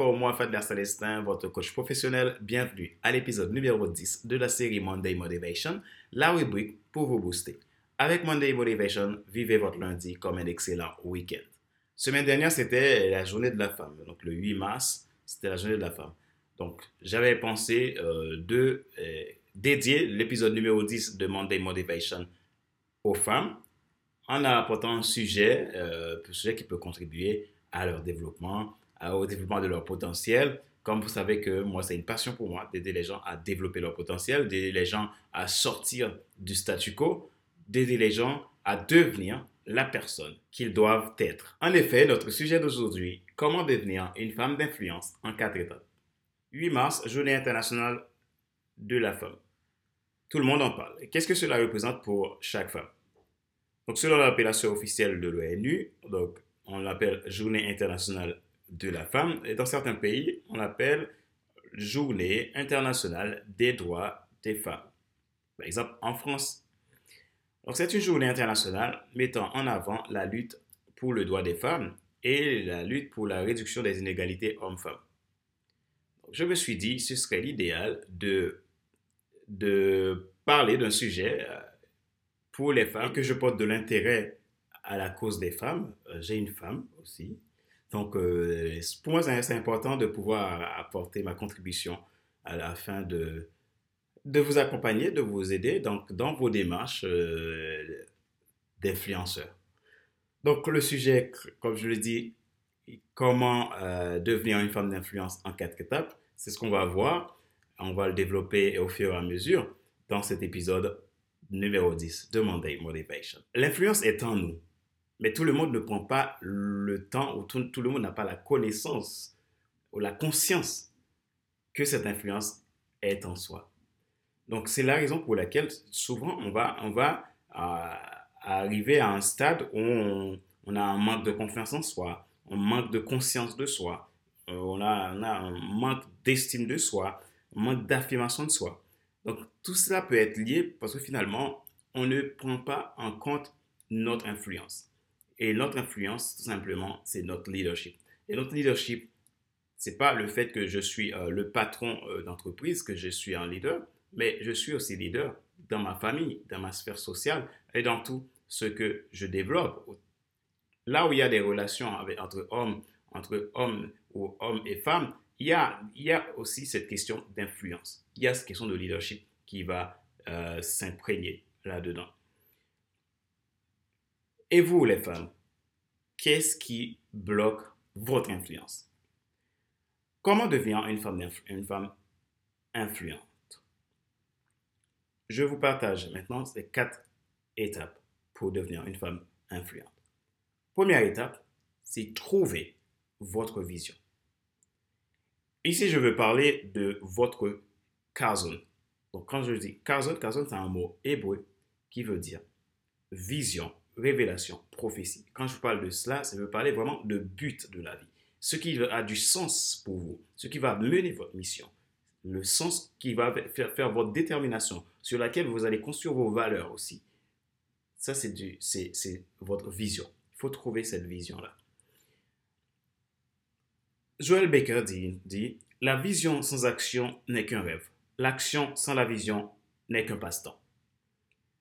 encore moi, Fadler Célestin, votre coach professionnel. Bienvenue à l'épisode numéro 10 de la série Monday Motivation, la rubrique pour vous booster. Avec Monday Motivation, vivez votre lundi comme un excellent week-end. Semaine dernière, c'était la journée de la femme. Donc le 8 mars, c'était la journée de la femme. Donc j'avais pensé euh, de euh, dédier l'épisode numéro 10 de Monday Motivation aux femmes en apportant un sujet, euh, un sujet qui peut contribuer à leur développement, au développement de leur potentiel. Comme vous savez que moi, c'est une passion pour moi d'aider les gens à développer leur potentiel, d'aider les gens à sortir du statu quo, d'aider les gens à devenir la personne qu'ils doivent être. En effet, notre sujet d'aujourd'hui, comment devenir une femme d'influence en quatre étapes. 8 mars, journée internationale de la femme. Tout le monde en parle. Qu'est-ce que cela représente pour chaque femme? Donc, selon l'appellation officielle de l'ONU, donc on l'appelle Journée internationale de la femme, et dans certains pays, on l'appelle Journée internationale des droits des femmes. Par exemple, en France. Donc, c'est une journée internationale mettant en avant la lutte pour le droit des femmes et la lutte pour la réduction des inégalités hommes-femmes. Je me suis dit, ce serait l'idéal de, de parler d'un sujet euh, pour les femmes que je porte de l'intérêt à la cause des femmes. Euh, j'ai une femme aussi. Donc, euh, pour moi, c'est important de pouvoir apporter ma contribution à la fin de, de vous accompagner, de vous aider donc, dans vos démarches euh, d'influenceurs. Donc, le sujet, comme je le dis, comment devenir une femme d'influence en quatre étapes, c'est ce qu'on va voir. On va le développer au fur et à mesure dans cet épisode numéro 10 de Monday Motivation. L'influence est en nous. Mais tout le monde ne prend pas le temps, ou tout, le monde n'a pas la connaissance ou la conscience que cette influence est en soi. Donc c'est la raison pour laquelle souvent on va, on va arriver à un stade où on, a un manque de confiance en soi, on manque de conscience de soi, euh, on a, on a un manque d'estime de soi, un manque d'affirmation de soi. Donc tout cela peut être lié parce que finalement, on ne prend pas en compte notre influence. Et notre influence, tout simplement, c'est notre leadership. Et notre leadership, c'est pas le fait que je suis euh, le patron euh, d'entreprise, que je suis un leader, mais je suis aussi leader dans ma famille, dans ma sphère sociale et dans tout ce que je développe. Là où il y a des relations entre hommes, entre hommes ou hommes et femmes, il y a, aussi cette question d'influence. Il y a cette question de leadership qui va euh, s'imprégner là-dedans. Et vous, les femmes, qu'est-ce qui bloque votre influence? Comment devenir une femme, une femme influente? Je vous partage maintenant ces quatre étapes pour devenir une femme influente. Première étape, c'est trouver votre vision. Ici, je veux parler de votre kazon. Donc, quand je dis kazon, kazon, c'est un mot hébreu qui veut dire vision révélation, prophétie. Quand je parle de cela, ça veut parler vraiment de but de la vie. Ce qui a du sens pour vous, ce qui va mener votre mission, le sens qui va faire, votre détermination, sur laquelle vous allez construire vos valeurs aussi. Ça, c'est votre vision. Il faut trouver cette vision-là. Joel Baker dit, La vision sans action n'est qu'un rêve. L'action sans la vision n'est qu'un passe-temps.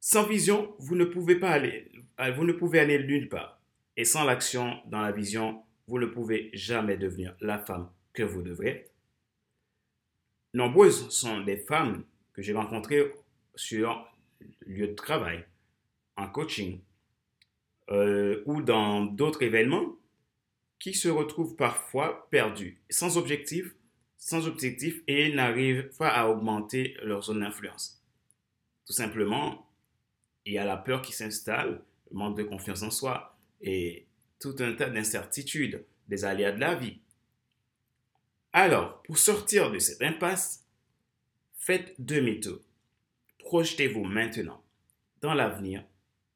Sans vision, vous ne pouvez pas aller, euh, vous ne pouvez aller nulle part. Et sans l'action dans la vision, vous ne pouvez jamais devenir la femme que vous devrez. Nombreuses sont les femmes que j'ai rencontrées sur lieu de travail, en coaching euh, ou dans d'autres événements qui se retrouvent parfois perdues, sans objectif, sans objectif et n'arrivent pas à augmenter leur zone d'influence. Tout simplement, il y a la peur qui s'installe, le manque de confiance en soi et tout un tas d'incertitudes, des aléas de la vie. Alors, pour sortir de cette impasse, faites demi-tour. Projetez-vous maintenant dans l'avenir,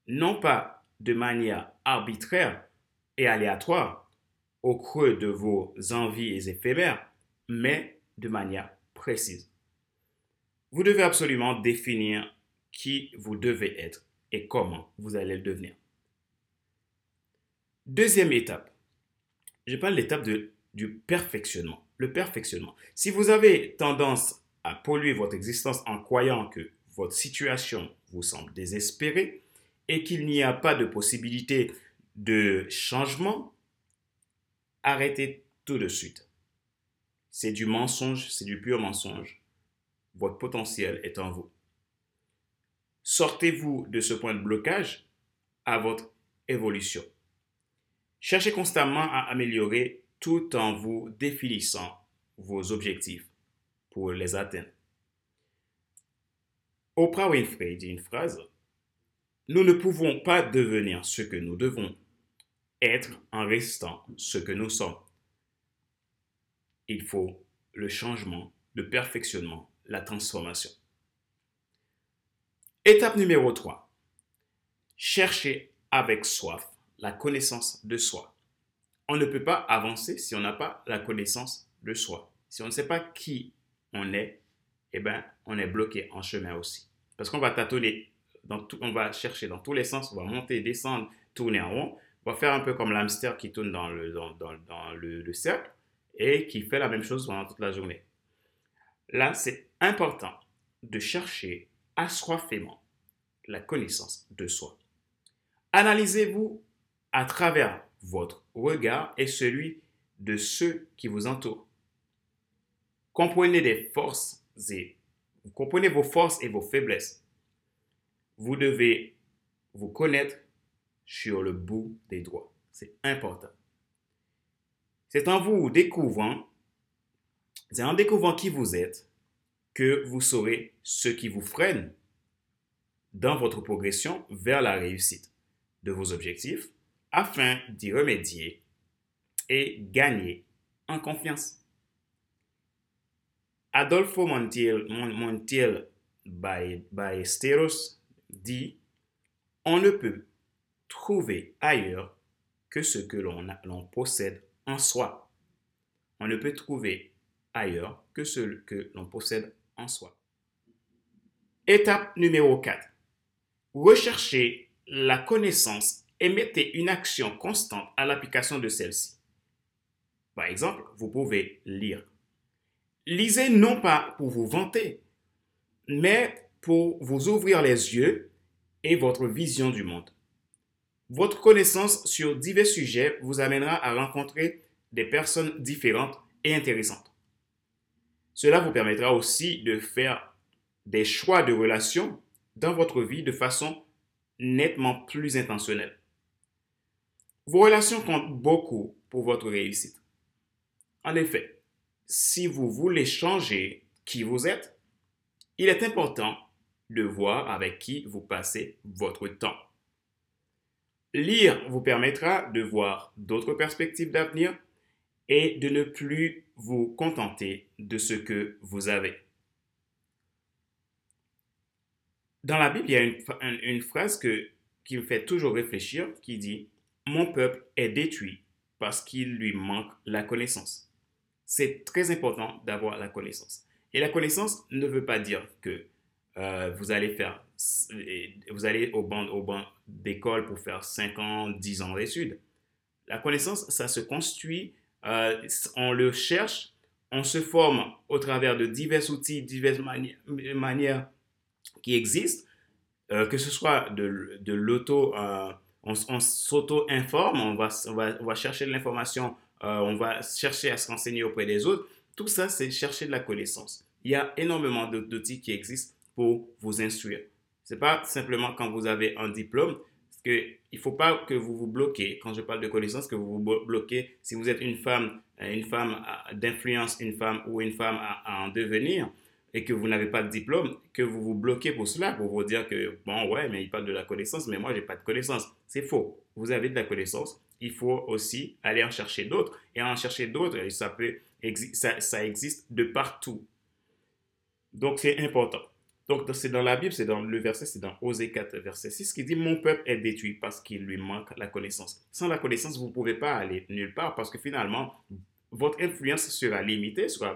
non pas de manière arbitraire et aléatoire, au creux de vos envies éphémères, mais de manière précise. Vous devez absolument définir qui vous devez être et comment vous allez le devenir. Deuxième étape, je parle de l'étape du perfectionnement. le perfectionnement. Si vous avez tendance à polluer votre existence en croyant que votre situation vous semble désespérée et qu'il n'y a pas de possibilité de changement, arrêtez tout de suite. C'est du mensonge, c'est du pur mensonge. Votre potentiel est en vous. Sortez-vous de ce point de blocage à votre évolution. Cherchez constamment à améliorer tout en vous définissant vos objectifs pour les atteindre. Oprah Winfrey dit une phrase, Nous ne pouvons pas devenir ce que nous devons être en restant ce que nous sommes. Il faut le changement, le perfectionnement, la transformation. Étape numéro 3. Chercher avec soif la connaissance de soi. On ne peut pas avancer si on n'a pas la connaissance de soi. Si on ne sait pas qui on est, eh ben, on est bloqué en chemin aussi. Parce qu'on va tâtonner, dans on va chercher dans tous les sens, on va monter, descendre, tourner en rond. On va faire un peu comme l'hamster qui tourne dans, le, cercle et qui fait la même chose pendant toute la journée. Là, c'est important de chercher assoiffément la connaissance de soi. Analysez-vous à travers votre regard et celui de ceux qui vous entourent. Comprenez comprenez vos forces et vos faiblesses. Vous devez vous connaître sur le bout des doigts. C'est important. C'est en vous découvrant, c'est en découvrant qui vous êtes que vous saurez ce qui vous freine dans votre progression vers la réussite de vos objectifs afin d'y remédier et gagner en confiance. Adolfo Montiel, Montiel Ballesteros dit On ne peut trouver ailleurs que ce que l'on possède en soi. On ne peut trouver ailleurs que ce que l'on possède en soi. Étape numéro 4. Recherchez la connaissance et mettez une action constante à l'application de celle-ci. Par exemple, vous pouvez lire Lisez non pas pour vous vanter, mais pour vous ouvrir les yeux et votre vision du monde. Votre connaissance sur divers sujets vous amènera à rencontrer des personnes différentes et intéressantes. Cela vous permettra aussi de faire des choix de relations dans votre vie de façon nettement plus intentionnelle. Vos relations comptent beaucoup pour votre réussite. En effet, si vous voulez changer qui vous êtes, il est important de voir avec qui vous passez votre temps. Lire vous permettra de voir d'autres perspectives d'avenir et de ne plus vous contenter de ce que vous avez. Dans la Bible, il y a une, phrase qui me fait toujours réfléchir qui dit Mon peuple est détruit parce qu'il lui manque la connaissance c'est très important d'avoir la connaissance. Et la connaissance ne veut pas dire que euh, vous allez faire, vous allez au banc, au banc d'école pour faire 5 ans, 10 ans d'études. La connaissance, ça se construit, euh, on le cherche, on se forme au travers de divers outils, diverses manières qui existent, euh, que ce soit de, de l'auto, on, s'auto-informe, on va, on, va, on va chercher de l'information euh, on va chercher à se renseigner auprès des autres. Tout ça, c'est chercher de la connaissance. Il y a énormément d'outils qui existent pour vous instruire. Ce n'est pas simplement quand vous avez un diplôme, que il faut pas que vous vous bloquez. Quand je parle de connaissance, que vous vous bloquez. Si vous êtes une femme, euh, une femme d'influence, une femme ou une femme à, en devenir, et que vous n'avez pas de diplôme, que vous vous bloquez pour cela, pour vous dire que, bon, ouais, mais il parle de la connaissance, mais moi, je n'ai pas de connaissance. C'est faux. Vous avez de la connaissance il faut aussi aller en chercher d'autres. Et en chercher d'autres, ça, ça, ça existe de partout. Donc, c'est important. Donc, c'est dans la Bible, c'est dans le verset, c'est dans Osée 4, verset 6, qui dit Mon peuple est détruit parce qu'il lui manque la connaissance. Sans la connaissance, vous ne pouvez pas aller nulle part parce que finalement, votre influence sera limitée, sera,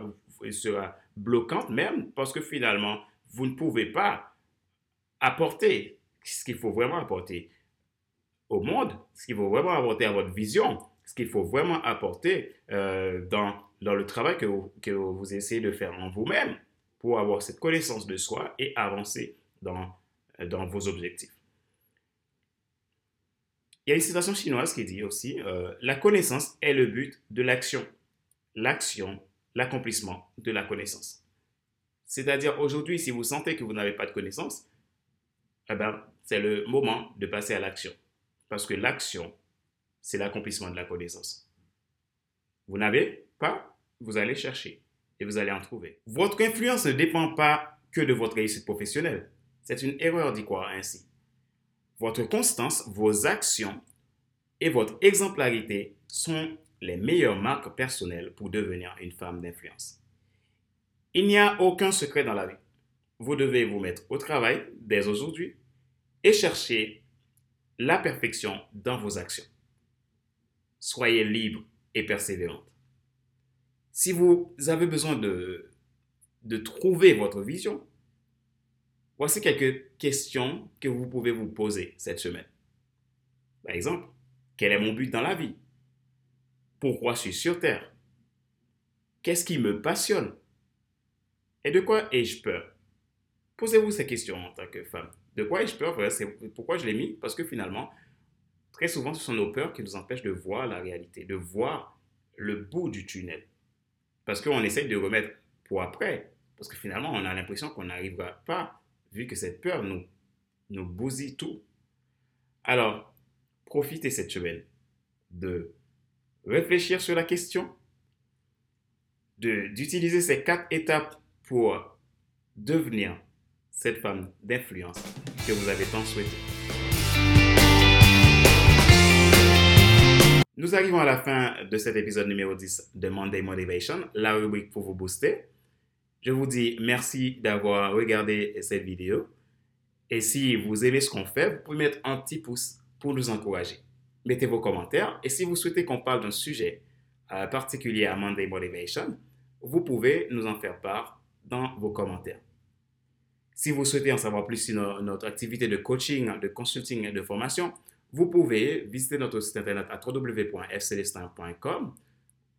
sera bloquante même parce que finalement, vous ne pouvez pas apporter ce qu'il faut vraiment apporter au monde, ce qu'il faut vraiment apporter à votre vision, ce qu'il faut vraiment apporter euh, dans le travail que que vous essayez de faire en vous-même pour avoir cette connaissance de soi et avancer dans, dans vos objectifs. Il y a une citation chinoise qui dit aussi, euh, la connaissance est le but de l'action. L'action, l'accomplissement de la connaissance. C'est-à-dire aujourd'hui, si vous sentez que vous n'avez pas de connaissance, eh ben, c'est le moment de passer à l'action. Parce que l'action, c'est l'accomplissement de la connaissance. Vous n'avez pas, vous allez chercher et vous allez en trouver. Votre influence ne dépend pas que de votre réussite professionnelle. C'est une erreur d'y croire ainsi. Votre constance, vos actions et votre exemplarité sont les meilleures marques personnelles pour devenir une femme d'influence. Il n'y a aucun secret dans la vie. Vous devez vous mettre au travail dès aujourd'hui et chercher la perfection dans vos actions. Soyez libre et persévérante. Si vous avez besoin de, de trouver votre vision, voici quelques questions que vous pouvez vous poser cette semaine. Par exemple, quel est mon but dans la vie? Pourquoi je suis sur Terre? Qu'est-ce qui me passionne? Et de quoi ai-je peur? Posez-vous ces questions en tant que femme. De quoi ai-je peur? Pourquoi je l'ai mis Parce que finalement, très souvent, ce sont nos peurs qui nous empêchent de voir la réalité, de voir le bout du tunnel. Parce qu'on essaye de remettre pour après. Parce que finalement, on a l'impression qu'on n'arrivera pas, vu que cette peur nous, nous bousille tout. Alors, profitez cette semaine de réfléchir sur la question, d'utiliser ces quatre étapes pour devenir cette femme d'influence que vous avez tant souhaité. Nous arrivons à la fin de cet épisode numéro 10 de Monday Motivation, la rubrique pour vous booster. Je vous dis merci d'avoir regardé cette vidéo. Et si vous aimez ce qu'on fait, vous pouvez mettre un petit pouce pour nous encourager. Mettez vos commentaires et si vous souhaitez qu'on parle d'un sujet euh, particulier à Monday Motivation, vous pouvez nous en faire part dans vos commentaires. Si vous souhaitez en savoir plus sur notre activité de coaching, de consulting et de formation, vous pouvez visiter notre site internet à www.fcelestin.com.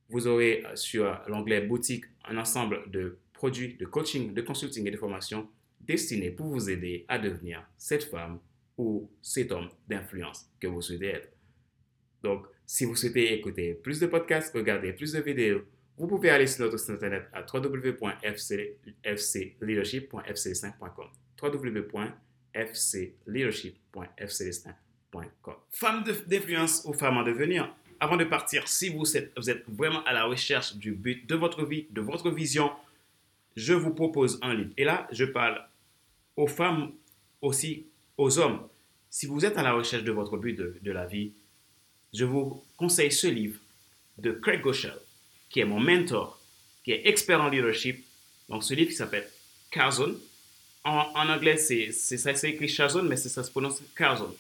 Vous aurez euh, sur l'onglet boutique un ensemble de produits de coaching, de consulting et de formation destinés pour vous aider à devenir cette femme ou cet homme d'influence que vous souhaitez être. Donc, si vous souhaitez écouter plus de podcasts, regarder plus de vidéos, vous pouvez aller sur notre site internet à www.fcleadership.fc5.com. www.fcleadership.fc5.com. Femme d'influence ou femme en devenir, avant de partir, si vous êtes, vraiment à la recherche du but de votre vie, de votre vision, je vous propose un livre. Et là, je parle aux femmes aussi, aux hommes. Si vous êtes à la recherche de votre but de, la vie, je vous conseille ce livre de Craig Goschel qui est mon mentor, qui est expert en leadership. Donc, ce livre qui s'appelle Carzone. En, en, anglais, c'est, ça s'écrit Chazon, mais ça se prononce Carzone.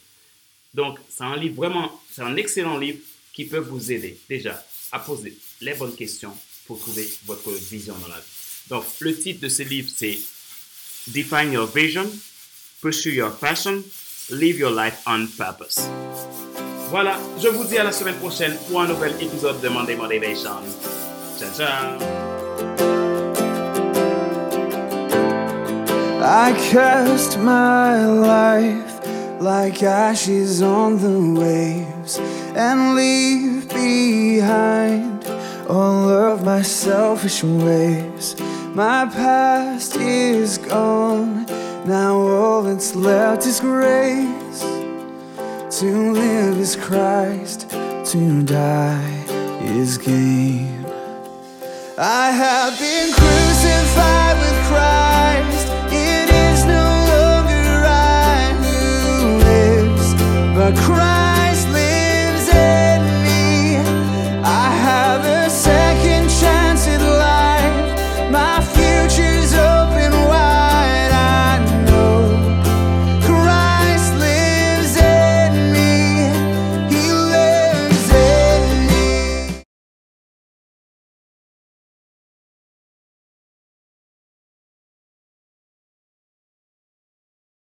Donc, c'est un livre vraiment, c'est un excellent livre qui peut vous aider déjà à poser les bonnes questions pour trouver votre vision dans la vie. Donc, le titre de ce livre, c'est Define Your Vision, Pursue Your Passion, Live Your Life on Purpose. Voilà, je vous dis à la semaine prochaine pour un nouvel épisode de Monday Motivation. Ciao, ciao. I cast my life like ashes on the waves and leave behind all of my selfish ways. My past is gone, now all that's left is grace. To live is Christ, to die is gain. I have been crucified with Christ. cry.